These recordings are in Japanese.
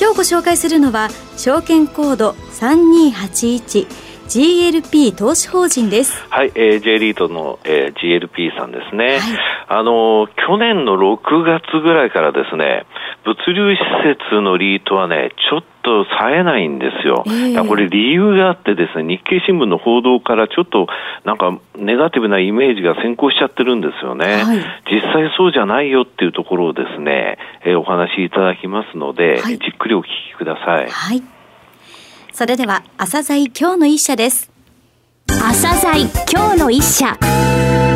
今日ご紹介するのは証券コード3281 GLP 投資法人です。はい、えー、J リートの、えー、GLP さんですね。はい、あの、去年の6月ぐらいからですね、物流施設のリートはね、ちょっと冴えないんですよ。えー、これ理由があってですね、日経新聞の報道からちょっとなんかネガティブなイメージが先行しちゃってるんですよね。はい、実際そうじゃないよっていうところをですね、えー、お話しいただきますので、はい、じっくりお聞きください。はい。それでは、朝鮮今日の一社です。朝鮮今日の一社。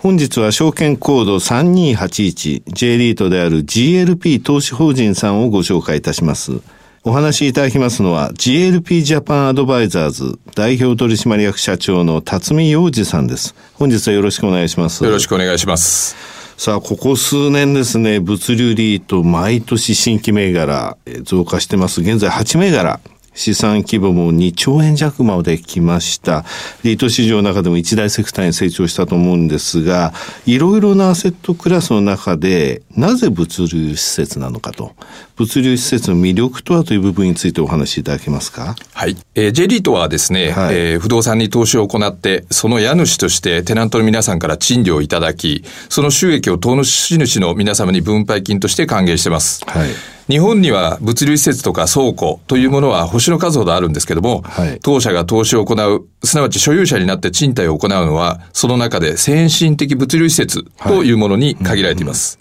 本日は証券コード 3281J リートである GLP 投資法人さんをご紹介いたします。お話しいただきますのは GLP ジャパンアドバイザーズ代表取締役社長の辰巳洋二さんです。本日はよろしくお願いします。よろしくお願いします。さあ、ここ数年ですね、物流リート毎年新規銘柄増加してます。現在8銘柄。資産規模も2兆円弱まで来ました。リート市場の中でも一大セクターに成長したと思うんですが、いろいろなアセットクラスの中で、なぜ物流施設なのかと、物流施設の魅力とはという部分についてお話しいただけますか？はい。えー、J リートはですね、はい、えー、不動産に投資を行って、その家主としてテナントの皆さんから賃料をいただき、その収益を投資主の皆様に分配金として還元してます。はい。日本には物流施設とか倉庫というものは星の数ほどあるんですけども、はい、当社が投資を行う、すなわち所有者になって賃貸を行うのは、その中で先進的物流施設というものに限られています。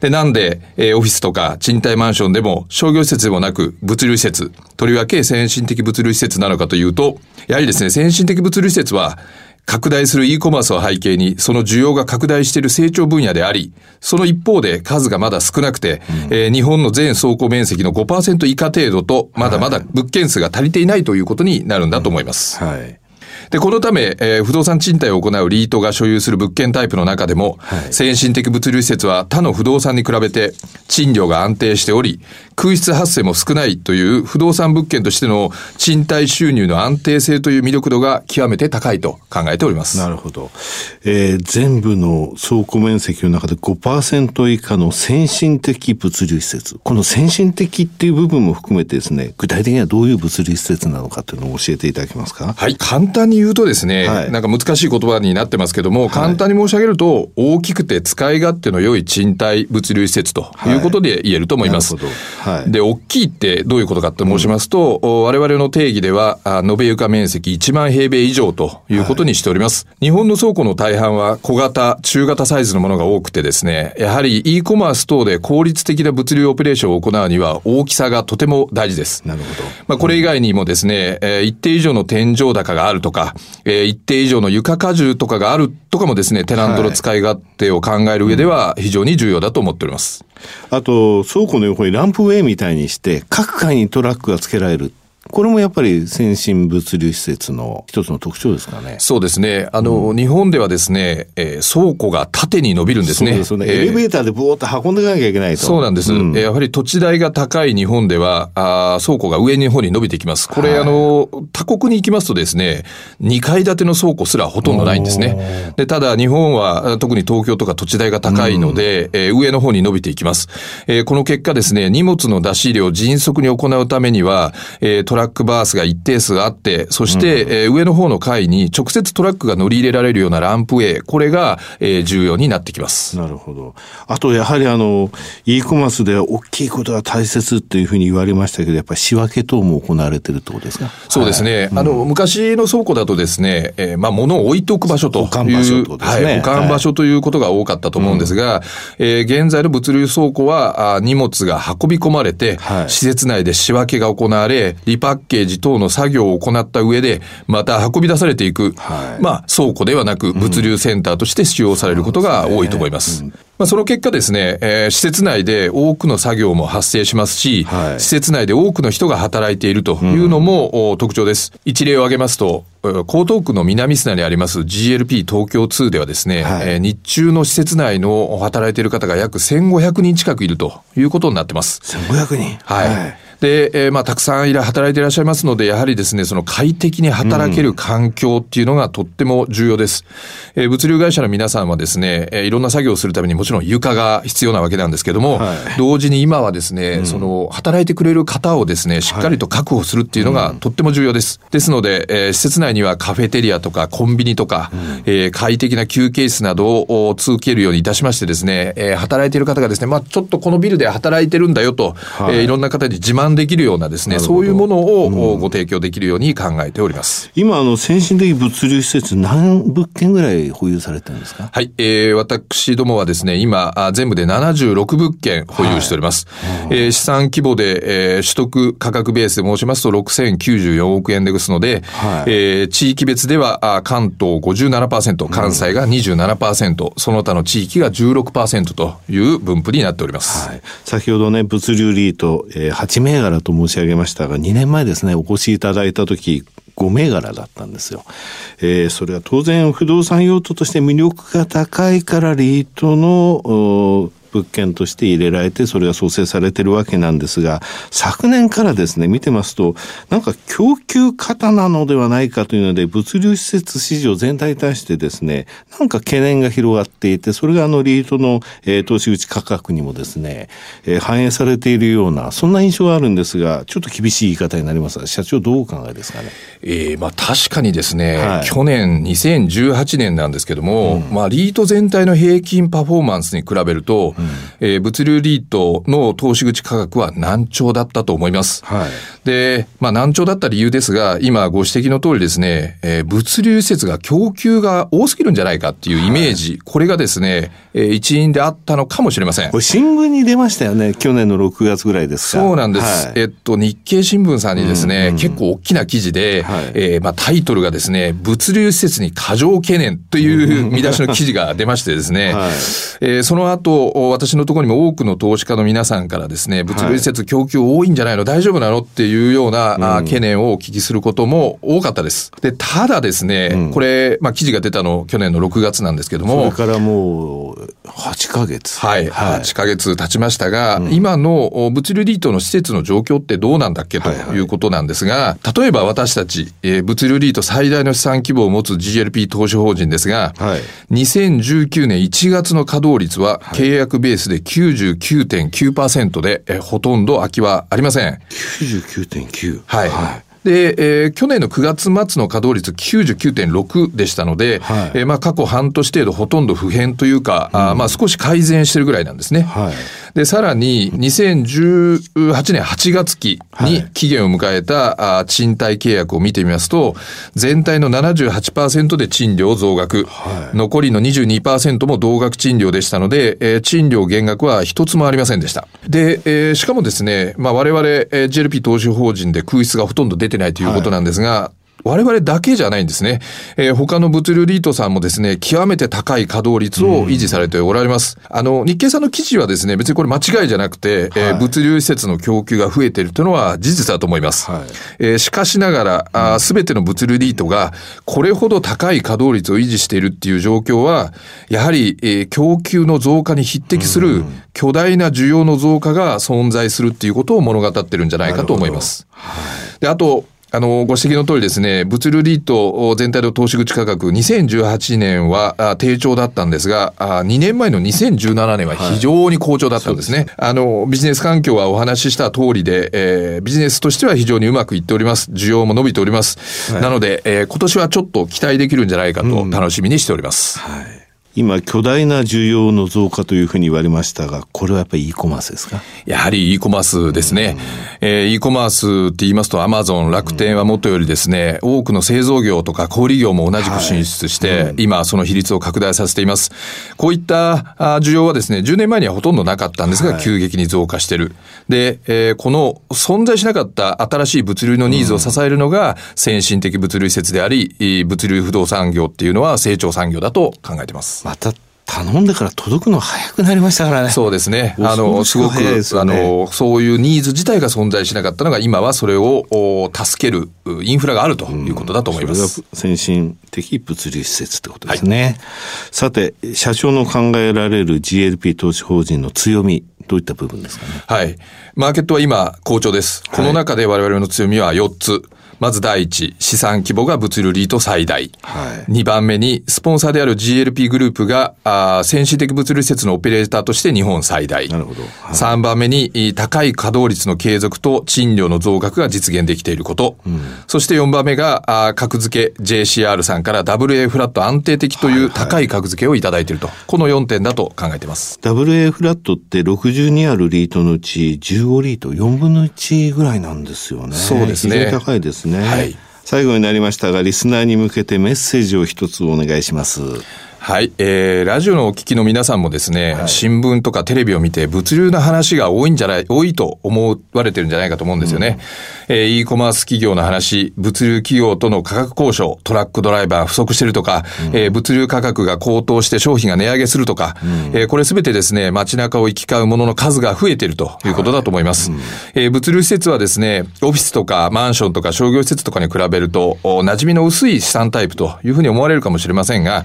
で、なんで、えー、オフィスとか賃貸マンションでも商業施設でもなく物流施設、とりわけ先進的物流施設なのかというと、やはりですね、先進的物流施設は拡大する e コマースを背景に、その需要が拡大している成長分野であり、その一方で数がまだ少なくて、うん、えー、日本の全倉庫面積の5%以下程度と、まだまだ物件数が足りていないということになるんだと思います。うん、はい。で、このため、えー、不動産賃貸を行うリートが所有する物件タイプの中でも、はい、先進的物流施設は他の不動産に比べて賃料が安定しており、空室発生も少ないという不動産物件としての賃貸収入の安定性という魅力度が極めて高いと考えております。なるほど。えー、全部の倉庫面積の中で5%以下の先進的物流施設。この先進的っていう部分も含めてですね、具体的にはどういう物流施設なのかというのを教えていただけますか？はい。簡単に言うとですね、はい、なんか難しい言葉になってますけども、簡単に申し上げると、大きくて使い勝手の良い賃貸物流施設ということで言えると思います。はい、で、大きいってどういうことかと申しますと、うん、我々の定義では、延べ床面積1万平米以上ということにしております。はい、日本の倉庫の大半は小型、中型サイズのものが多くてですね、やはり e コマース等で効率的な物流オペレーションを行うには大きさがとても大事です。なるほど。まあ、これ以外にもですね、えー、一定以上の天井高があるとか、えー、一定以上の床荷重とかがあるとかもですね、テナントの使い勝手を考える上では非常に重要だと思っております。あと、倉庫の横にランプウェイみたいにして、各階にトラックが付けられる。これもやっぱり先進物流施設の一つの特徴ですかね。そうですね。あの、うん、日本ではですね、えー、倉庫が縦に伸びるんですね。そうですね。エレベーターでブーっと運んでいかなきゃいけないと。そうなんです。うん、やはり土地代が高い日本では、あ倉庫が上の方に伸びてきます。これ、はい、あの、他国に行きますとですね、2階建ての倉庫すらほとんどないんですね。で、ただ日本は、特に東京とか土地代が高いので、うん、えー、上の方に伸びていきます。えー、この結果ですね、荷物の出し入れを迅速に行うためには、えー、トラックバースが一定数あって、そして、うん、えー、上の方の階に直接トラックが乗り入れられるようなランプウェイ、これが、えー、重要になってきます。なるほど。あと、やはりあの、e コマースで大きいことが大切っていうふうに言われましたけど、やっぱり仕分け等も行われてるってことですか？そうですね。はい、あの、昔の倉庫だとですね、えー、まあ、物を置いておく場所という。保管場所とですね。はい、保管場所ということが多かったと思うんですが、はい、えー、現在の物流倉庫は、あ荷物が運び込まれて、はい、施設内で仕分けが行われ、リパッケージ等の作業を行った上で、また運び出されていく、はい、まあ、倉庫ではなく物流センターとして使用されることが多いと思います。うん。まあ、その結果ですね、えー、施設内で多くの作業も発生しますし、はい、施設内で多くの人が働いているというのも、うん、特徴です。一例を挙げますと、江東区の南砂にあります GLP 東京2ではですね、はい、えー、日中の施設内の働いている方が約1500人近くいるということになってます。1500人。はい、はいで、えー、まあ、たくさんいら働いていらっしゃいますので、やはりですね、その快適に働ける環境っていうのがとっても重要です。うん、えー、物流会社の皆さんはですね、えー、いろんな作業をするためにもちろん床が必要なわけなんですけども、はい、同時に今はですね、うん、その、働いてくれる方をですね、しっかりと確保するっていうのがとっても重要です。はい、ですので、えー、施設内にはカフェテリアとかコンビニとか、うん、えー、快適な休憩室などを続けるようにいたしましてですね、えー、働いている方がですね、まあ、ちょっとこのビルで働いてるんだよと、はい、えー、いろんな方に自慢できるようなですね、ね、そういうものをご提供できるように考えております。今、あの、先進的物流施設何物件ぐらい保有されてるんですか？はい、えー、私どもはですね、今、全部で76物件保有しております。はい、えー、資産規模で、えー、取得価格ベースで申しますと6094億円ですので、はい、えー、地域別では関東57%、関西が27%、うん、その他の地域が16%という分布になっております。はい、先ほどね、物流リート、えー、8銘柄と申し上げましたが、2年前ですね、お越しいただいた時、5銘柄だったんですよ。えー、それは当然不動産用途として魅力が高いからリートの物件として入れられて、それが創生されてるわけなんですが、昨年からですね、見てますと、なんか供給過なのではないかというので、物流施設市場全体に対してですね、なんか懸念が広がっていて、それがあのリートの、えー、投資口価格にもですね、えー、反映されているような、そんな印象があるんですが、ちょっと厳しい言い方になりますが、社長どうお考えですかね？えー、まあ確かにですね、はい、去年2018年なんですけども、うん、まあリート全体の平均パフォーマンスに比べると、うん、えー、物流リートの投資口価格は難聴だったと思います。はい、で、まあ難聴だった理由ですが、今ご指摘の通りですね、えー、物流施設が供給が多すぎるんじゃないかっていうイメージ、はい、これがですね、えー、一因であったのかもしれません。これ新聞に出ましたよね、去年の6月ぐらいですか。そうなんです。はい、えっと、日経新聞さんにですね、うんうん、結構大きな記事で、はい、えー、まあタイトルがですね、物流施設に過剰懸念という見出しの記事が出ましてですね、はい、えー、その後、私のところにも多くの投資家の皆さんからですね、物流施設供給多いんじゃないの、大丈夫なの？っていうような、うん、懸念をお聞きすることも多かったです。で、ただですね、うん、これ、まあ記事が出たの去年の6月なんですけども。それからもう8ヶ月。はい、はい、8ヶ月経ちましたが、うん、今の物流リートの施設の状況ってどうなんだっけ？ということなんですが、はいはい、例えば私たち、えー、物流リート最大の資産規模を持つ GLP 投資法人ですが、はい、2019年1月の稼働率は契約ベースで99.9%で、えー、ほとんど空きはありません。99.9? はい、はいで、えー、去年の9月末の稼働率99.6でしたので、はい、えー、まあ過去半年程度ほとんど不変というか、うん、あまあ少し改善してるぐらいなんですね。はい、で、さらに2018年8月期に期限を迎えた、あ賃貸契約を見てみますと、全体の78%で賃料増額、はい、残りの22%も同額賃料でしたので、えー、賃料減額は一つもありませんでした。で、えー、しかもですね、まあ我々、えー、GLP 投資法人で空室がほとんど出てないということなんですが、我々だけじゃないんですね。えー、他の物流リートさんもですね、極めて高い稼働率を維持されておられます。うん、あの、日経さんの記事はですね、別にこれ間違いじゃなくて、はい、えー、物流施設の供給が増えているというのは事実だと思います。はい、えー、しかしながら、す、べ、ての物流リートがこれほど高い稼働率を維持しているっていう状況は、やはり、えー、供給の増加に匹敵する巨大な需要の増加が存在するっていうことを物語ってるんじゃないかと思います。はい、で、あと、あの、ご指摘の通りですね、物流リート全体の投資口価格、2018年は低調だったんですが、2年前の2017年は非常に好調だったんですね。はい、あの、ビジネス環境はお話しした通りで、えー、ビジネスとしては非常にうまくいっております。需要も伸びております。はい、なので、えー、今年はちょっと期待できるんじゃないかと楽しみにしております。うん、はい今、巨大な需要の増加というふうに言われましたが、これはやっぱり e コマースですか？やはり e コマースですね。えー、e コマースって言いますと、アマゾン、楽天はもとよりですね、多くの製造業とか小売業も同じく進出して、はい、今その比率を拡大させています。こういった需要はですね、10年前にはほとんどなかったんですが、急激に増加してる。で、えー、この存在しなかった新しい物流のニーズを支えるのが、先進的物流施設であり、物流不動産業っていうのは成長産業だと考えてます。また頼んでから届くの早くなりましたからね。そうですね。あの、すごく、ね、あの、そういうニーズ自体が存在しなかったのが、今はそれを助けるインフラがあるということだと思います。うん、先進的物流施設ってことですね。はい、さて、社長の考えられる GLP 投資法人の強み、どういった部分ですかね？はい。マーケットは今、好調です。この中で我々の強みは4つ。まず第一、資産規模が物流リート最大。はい、2番目に、スポンサーである GLP グループが、あ先進的物流施設のオペレーターとして日本最大。なるほど。はい、3番目に、高い稼働率の継続と賃料の増額が実現できていること。うん、そして4番目が、あ格付け JCR さんから WA フラット安定的という高い格付けをいただいていると。この4点だと考えています。WA フラットって62あるリートのうち15リート4分の1ぐらいなんですよね。そうですね。非常に高いですね。ね。はい。最後になりましたが、リスナーに向けてメッセージを一つお願いします。はい。えー、ラジオのお聞きの皆さんもですね、はい、新聞とかテレビを見て物流の話が多いんじゃない、多いと思われてるんじゃないかと思うんですよね。うん、えー、e コマース企業の話、物流企業との価格交渉、トラックドライバー不足してるとか、うん、えー、物流価格が高騰して商品が値上げするとか、うん、えー、これすべてですね、街中を行き交うものの数が増えているということだと思います。はい、えー、物流施設はですね、オフィスとかマンションとか商業施設とかに比べると、馴染みの薄い資産タイプというふうに思われるかもしれませんが、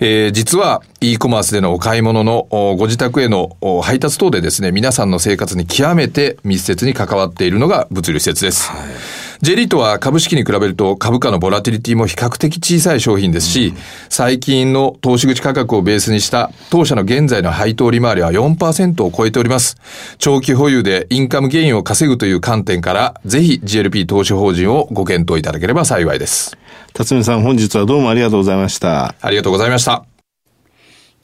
えー、実は e コマースでのお買い物のご自宅への配達等でですね、皆さんの生活に極めて密接に関わっているのが物流施設です。はい J リートは株式に比べると株価のボラティリティも比較的小さい商品ですし、最近の投資口価格をベースにした当社の現在の配当利回りは4%を超えております。長期保有でインカムゲインを稼ぐという観点から、ぜひ GLP 投資法人をご検討いただければ幸いです。辰巳さん、本日はどうもありがとうございました。ありがとうございました。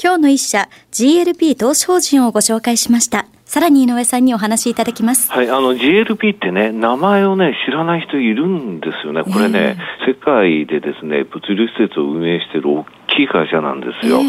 今日の一社 GLP 投資法人をご紹介しました。さらに井上さんにお話しいただきます。はい、あの GLP ってね、名前をね、知らない人いるんですよね。これね、えー、世界でですね、物流施設を運営している大きい会社なんですよ。えー、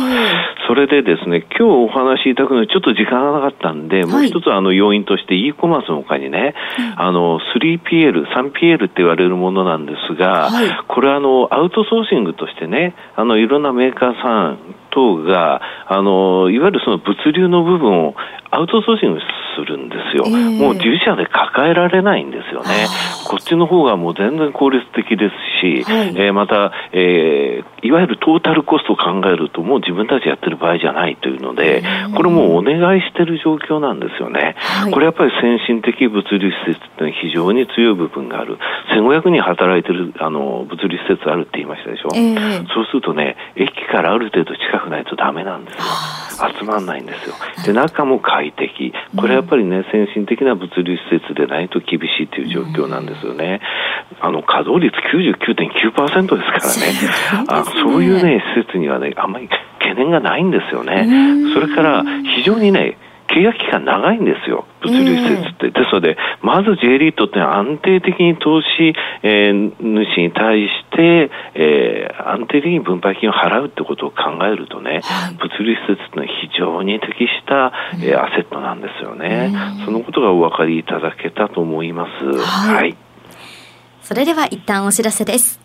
それでですね、今日お話しいただくのにちょっと時間がなかったんで、はい、もう一つあの要因として e コマースの他にね、あの 3PL、3PL って言われるものなんですが、はい、これあのアウトソーシングとしてね、あのいろんなメーカーさん等が、あのいわゆるその物流の部分をアウトソーシングするんですよ、えー、もう自社で抱えられないんですよね、こっちの方がもう全然効率的ですし、はい、えー、また、えー、いわゆるトータルコストを考えると、もう自分たちやってる場合じゃないというので、これもうお願いしてる状況なんですよね、はい、これやっぱり先進的物流施設って非常に強い部分がある、1500人働いてるあの物流施設あるって言いましたでしょ、えー、そうするとね、駅からある程度近くないとだめなんですよ。集まらないんですよ。で、中も快適。これやっぱりね、先進的な物流施設でないと厳しいという状況なんですよね。あの、稼働率99.9%ですからね。あそういうね、施設にはね、あんまり懸念がないんですよね。それから、非常にね、契約期間長いんですよ、物流施設って。えー、ですので、まず J リートって安定的に投資、えー、主に対して、えー、安定的に分配金を払うってことを考えるとね、はい、物流施設ってのは非常に適した、えー、アセットなんですよね。そのことがお分かりいただけたと思います。はい、はい。それでは一旦お知らせです。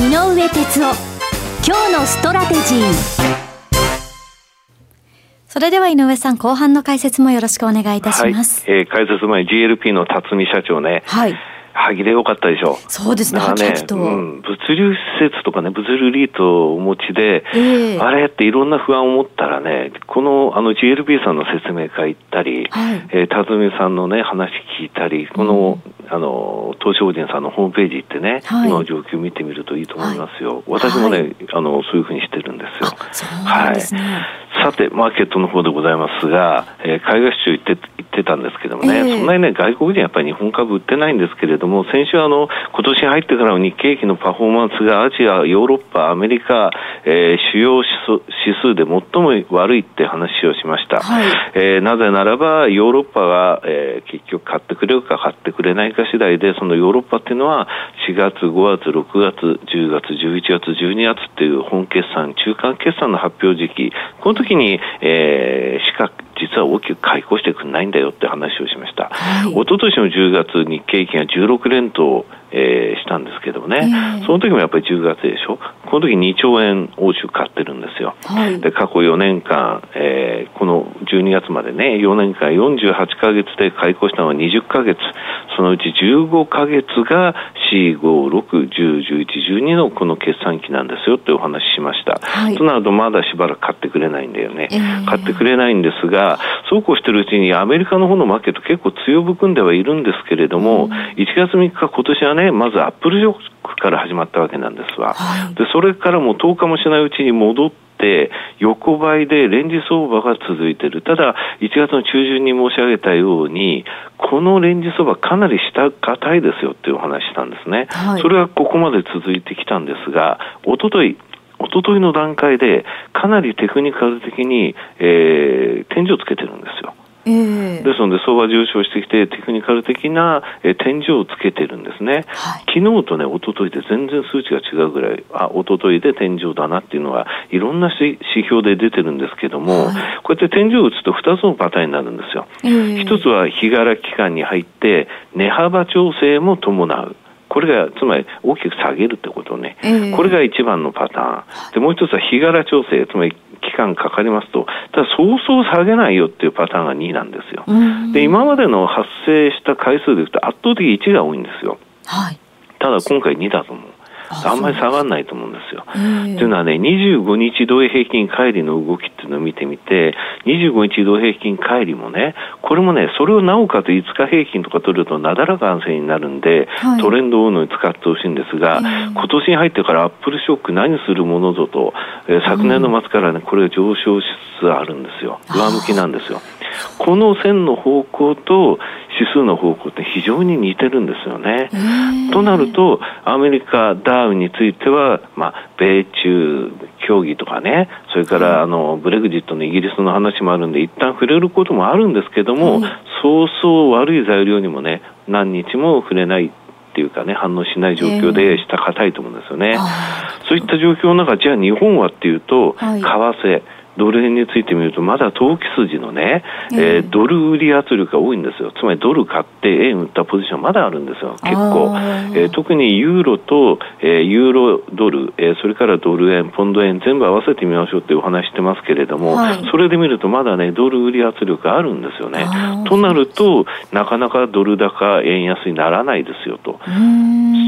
井上哲夫。今日のストラテジー。それでは井上さん後半の解説もよろしくお願いいたします、はい、えー、解説前 GLP の辰巳社長ね。はい歯切れ良かったでしょ。そうですね、ねうん、物流施設とかね、物流リートをお持ちで、えー、あれっていろんな不安を持ったらね、このあの GLP さんの説明会行ったり、はい、えー、辰巳さんのね、話聞いたり、この、うん、あの、東証人さんのホームページ行ってね、はい、今の状況を見てみるといいと思いますよ。はい、私もね、あの、そういうふうにしてるんですよ。すね。はいさて、マーケットの方でございますが、えー、海外市場行って行ってたんですけどもね、えー、そんなにね、外国人やっぱり日本株売ってないんですけれども、先週あの、今年入ってからの日経平均のパフォーマンスがアジア、ヨーロッパ、アメリカ、えー、主要指数で最も悪いって話をしました。はい、えー、なぜならば、ヨーロッパが、えー、結局買ってくれるか買ってくれないか次第で、そのヨーロッパっていうのは、4月、5月、6月、10月、11月、12月っていう本決算、中間決算の発表時期、この時に、えー、しか実は大きく解雇してくれないんだよって話をしました。はい、一昨年の10月、日経平均が16連投、えー、したんですけどもね、えー、その時もやっぱり10月でしょ、この時2兆円欧州買ってるんですよ。はい、で過去4年間、えー、この12月までね、4年間48か月で買い越したのは20か月、そのうち15か月が4、5、6、10、11、12のこの決算期なんですよってお話ししました。はい、となるとまだしばらく買ってくれないんだよね。えー、買ってくれないんですが、そうこうしてるうちにアメリカの方のマーケット結構強含んではいるんですけれども、うん、1月3日今年はね、まずアップルショックから始まったわけなんですわ。はい、で、それからも10日もしないうちに戻って、横ばいでレンジ相場が続いている。ただ、1月の中旬に申し上げたように、このレンジ相場かなり下硬いですよっていうお話したんですね。はい、それはここまで続いてきたんですが、おととい、おとといの段階で、かなりテクニカル的に、えー、天井をつけてるんですよ。えー、ですので、相場上昇してきて、テクニカル的な、えー、天井をつけてるんですね、はい、昨日とね、一昨日で全然数値が違うぐらい、あ一昨日で天井だなっていうのは、いろんな指標で出てるんですけども、はい、こうやって天井を打つと2つのパターンになるんですよ。えー、1つは日柄期間に入って、値幅調整も伴う。これが、つまり大きく下げるってことね、えー、これが一番のパターン。で、もう一つは日柄調整、つまり期間かかりますと、ただそうそう下げないよっていうパターンが2なんですよ。で、今までの発生した回数でいくと圧倒的1が多いんですよ。はい。ただ今回2だと思う。あんまり下がらないと思うんですよ。というのはね、25日移動平均乖離の動きっていうのを見てみて、25日移動平均乖離もね、これもね、それをなおかつ5日平均とか取るとなだらかな線になるんで、はい、トレンドをのに使ってほしいんですが、今年に入ってからアップルショック何するものぞと、えー、昨年の末からね、これが上昇しつつあるんですよ。上向きなんですよ。この線の方向と指数の方向って非常に似てるんですよね。となると、アメリカ、ダウについては、まあ、米中協議とかね、それからあのブレグジットのイギリスの話もあるんで、一旦触れることもあるんですけども、そうそう悪い材料にもね、何日も触れないっていうかね、反応しない状況で下硬いと思うんですよね。そういった状況の中、じゃあ日本はっていうと、為替、ドル円についてみると、まだ投機筋のね、えー、ドル売り圧力が多いんですよ。つまりドル買って円売ったポジションまだあるんですよ、結構。えー、特にユーロと、えー、ユーロドル、えー、それからドル円、ポンド円、全部合わせてみましょうっていうお話してますけれども、はい、それで見るとまだね、ドル売り圧力があるんですよね。となると、なかなかドル高、円安にならないですよと。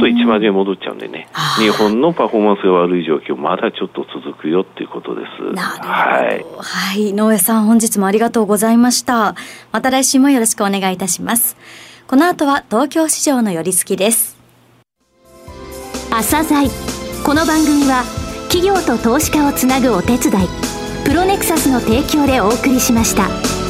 と1万円戻っちゃうんでね、日本のパフォーマンスが悪い状況、まだちょっと続くよっていうことです。はいはい。はい。井上さん、本日もありがとうございました。また来週もよろしくお願いいたします。この後は東京市場の寄り付きです。朝鮮この番組は企業と投資家をつなぐお手伝い、プロネクサスの提供でお送りしました。